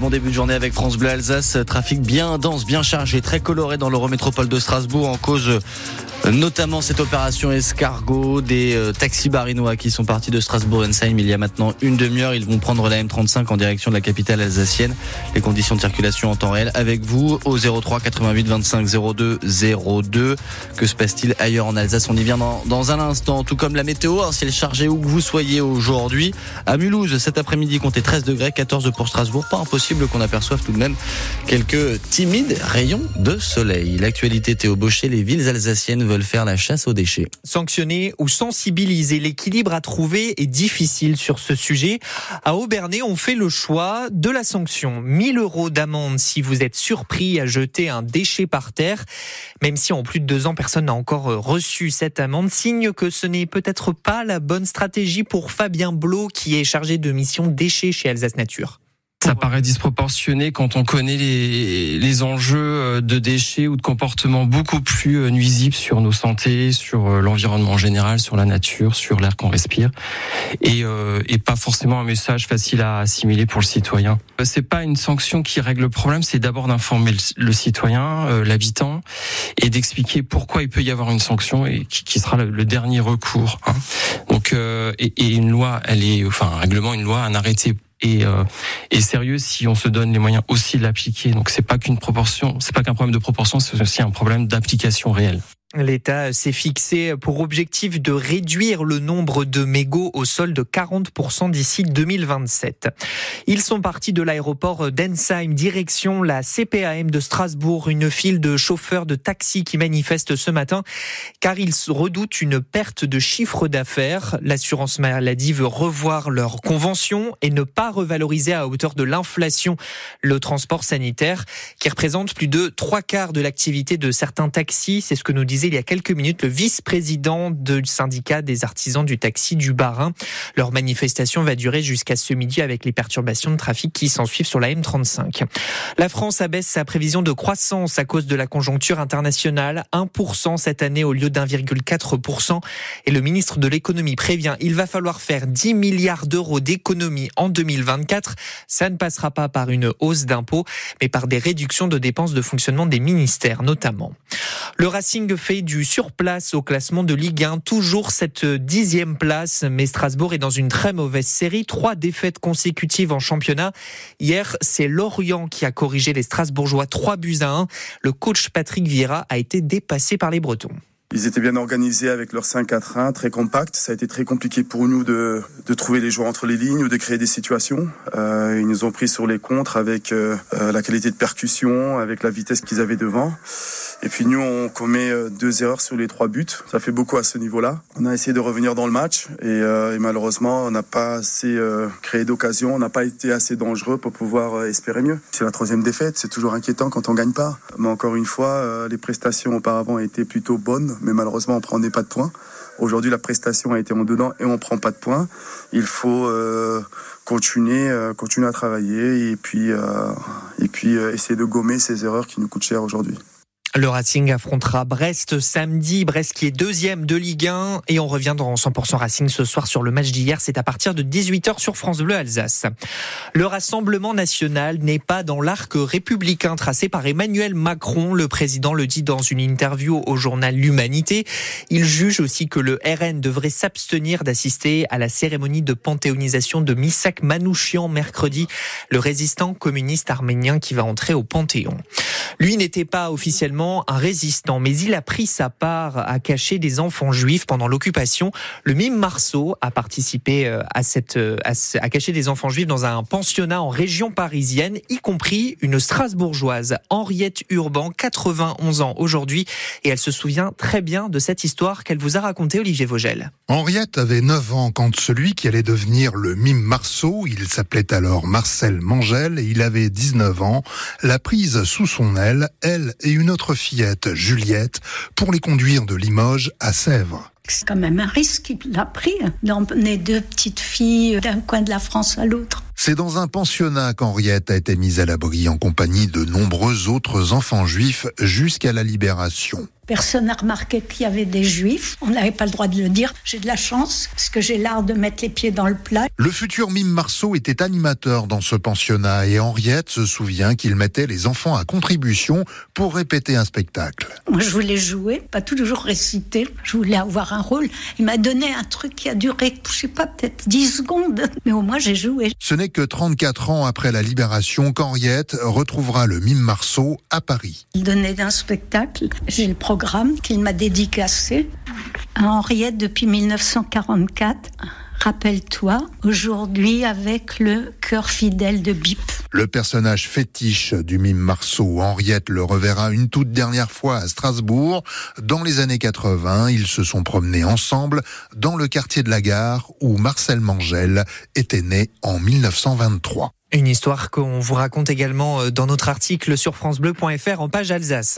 Bon début de journée avec France Bleu Alsace, trafic bien dense, bien chargé, très coloré dans l'Eurométropole de Strasbourg en cause notamment cette opération escargot des euh, taxis barinois qui sont partis de Strasbourg-Ensheim il y a maintenant une demi-heure. Ils vont prendre la M35 en direction de la capitale alsacienne. Les conditions de circulation en temps réel avec vous au 03 88 25 02 02. Que se passe-t-il ailleurs en Alsace? On y vient dans, dans, un instant. Tout comme la météo, un ciel chargé où que vous soyez aujourd'hui. À Mulhouse, cet après-midi, comptez 13 degrés, 14 pour Strasbourg. Pas impossible qu'on aperçoive tout de même quelques timides rayons de soleil. L'actualité Théo Baucher, les villes alsaciennes faire la chasse aux déchets. Sanctionner ou sensibiliser, l'équilibre à trouver est difficile sur ce sujet. À Aubernay, on fait le choix de la sanction. 1000 euros d'amende si vous êtes surpris à jeter un déchet par terre. Même si en plus de deux ans, personne n'a encore reçu cette amende, signe que ce n'est peut-être pas la bonne stratégie pour Fabien Blot qui est chargé de mission déchets chez Alsace Nature. Ça paraît disproportionné quand on connaît les, enjeux euh, de déchets ou de comportements beaucoup plus euh, nuisibles sur nos santé, sur euh, l'environnement en général, sur la nature, sur l'air qu'on respire, et, et pas forcément un message facile à assimiler pour le citoyen. C'est pas une sanction qui règle le problème, c'est d'abord d'informer le, citoyen, l'habitant, et d'expliquer pourquoi il peut y avoir une sanction et qui, sera le, dernier recours. Hein. Donc, et, et, une loi, elle est, enfin, un règlement, une loi, un arrêté et, euh, et sérieux si on se donne les moyens aussi de l'appliquer. Donc c'est pas qu'une proportion, c'est pas qu'un problème de proportion, c'est aussi un problème d'application réelle. L'État s'est fixé pour objectif de réduire le nombre de mégots au sol de 40% d'ici 2027. Ils sont partis de l'aéroport d'Ensheim, direction la CPAM de Strasbourg, une file de chauffeurs de taxi qui manifestent ce matin car ils redoutent une perte de chiffre d'affaires. L'assurance maladie veut revoir leur convention et ne pas revaloriser à hauteur de l'inflation le transport sanitaire qui représente plus de trois quarts de l'activité de certains taxis. C'est ce que nous disait il y a quelques minutes le vice-président du syndicat des artisans du taxi du Barin. Leur manifestation va durer jusqu'à ce midi avec les perturbations de trafic qui s'ensuivent sur la M35. La France abaisse sa prévision de croissance à cause de la conjoncture internationale. 1% cette année au lieu d'1,4%. Et le ministre de l'économie prévient, il va falloir faire 10 milliards d'euros d'économies en 2024. Ça ne passera pas par une hausse d'impôts, mais par des réductions de dépenses de fonctionnement des ministères notamment. Le Racing fait du surplace au classement de Ligue 1. Toujours cette dixième place, mais Strasbourg est dans une très mauvaise série. Trois défaites consécutives en championnat. Hier, c'est Lorient qui a corrigé les Strasbourgeois. Trois buts à 1. Le coach Patrick Vieira a été dépassé par les Bretons. Ils étaient bien organisés avec leur 5-4-1, très compact. Ça a été très compliqué pour nous de, de trouver les joueurs entre les lignes ou de créer des situations. Euh, ils nous ont pris sur les contres avec euh, la qualité de percussion, avec la vitesse qu'ils avaient devant. Et puis nous, on commet euh, deux erreurs sur les trois buts. Ça fait beaucoup à ce niveau-là. On a essayé de revenir dans le match et, euh, malheureusement, on n'a pas assez euh, créé d'occasion, on n'a pas été assez dangereux pour pouvoir espérer mieux. C'est la troisième défaite, c'est toujours inquiétant quand on gagne pas. Mais encore une fois, les prestations auparavant étaient plutôt bonnes, mais malheureusement, on prenait pas de points. Aujourd'hui, la prestation a été en dedans et on prend pas de points. Il faut continuer, continuer à travailler et puis, et puis essayer de gommer ces erreurs qui nous coûtent cher aujourd'hui. Le Racing affrontera Brest samedi. Brest qui est deuxième de Ligue 1. Et on revient dans 100% Racing ce soir sur le match d'hier. C'est à partir de 18h sur France Bleu Alsace. Le Rassemblement national n'est pas dans l'arc républicain tracé par Emmanuel Macron. Le président le dit dans une interview au journal L'Humanité. Il juge aussi que le RN devrait s'abstenir d'assister à la cérémonie de panthéonisation de Misak Manouchian mercredi, le résistant communiste arménien qui va entrer au Panthéon. Lui n'était pas officiellement un résistant, mais il a pris sa part à cacher des enfants juifs pendant l'occupation. Le mime Marceau a participé euh, à cette euh, à, cacher des enfants juifs dans un pensionnat en région parisienne, y compris une Strasbourgeoise, Henriette Urban, 91 ans aujourd'hui, et elle se souvient très bien de cette histoire qu'elle vous a racontée, Olivier Vogel. Henriette avait 9 ans quand celui qui allait devenir le mime Marceau, il s'appelait alors Marcel Mangel et il avait 19 ans, l'a prise sous son aile elle, et une autre Juliette, pour les conduire de Limoges à Sèvres. C'est quand même un risque qu'il a pris d'emmener deux petites filles d'un coin de la France à l'autre. C'est dans un pensionnat qu'Henriette a été mise à l'abri en compagnie de nombreux autres enfants juifs jusqu'à la libération. Personne n'a remarqué qu'il y avait des juifs. On n'avait pas le droit de le dire. J'ai de la chance parce que j'ai l'art de mettre les pieds dans le plat. Le futur mime Marceau était animateur dans ce pensionnat et Henriette se souvient qu'il mettait les enfants à contribution pour répéter un spectacle. Moi, je voulais jouer, pas toujours réciter. Je voulais avoir un rôle. Il m'a donné un truc qui a duré, je sais pas, peut-être 10 secondes. Mais au moins, j'ai joué. Ce n'est que 34 ans après la libération qu'Henriette retrouvera le mime Marceau à Paris. Il donnait un spectacle. J'ai le programme qu'il m'a dédicacé à Henriette depuis 1944. Rappelle-toi, aujourd'hui avec le cœur fidèle de Bip. Le personnage fétiche du mime Marceau, Henriette le reverra une toute dernière fois à Strasbourg. Dans les années 80, ils se sont promenés ensemble dans le quartier de la gare où Marcel Mangel était né en 1923. Une histoire qu'on vous raconte également dans notre article sur francebleu.fr en page Alsace.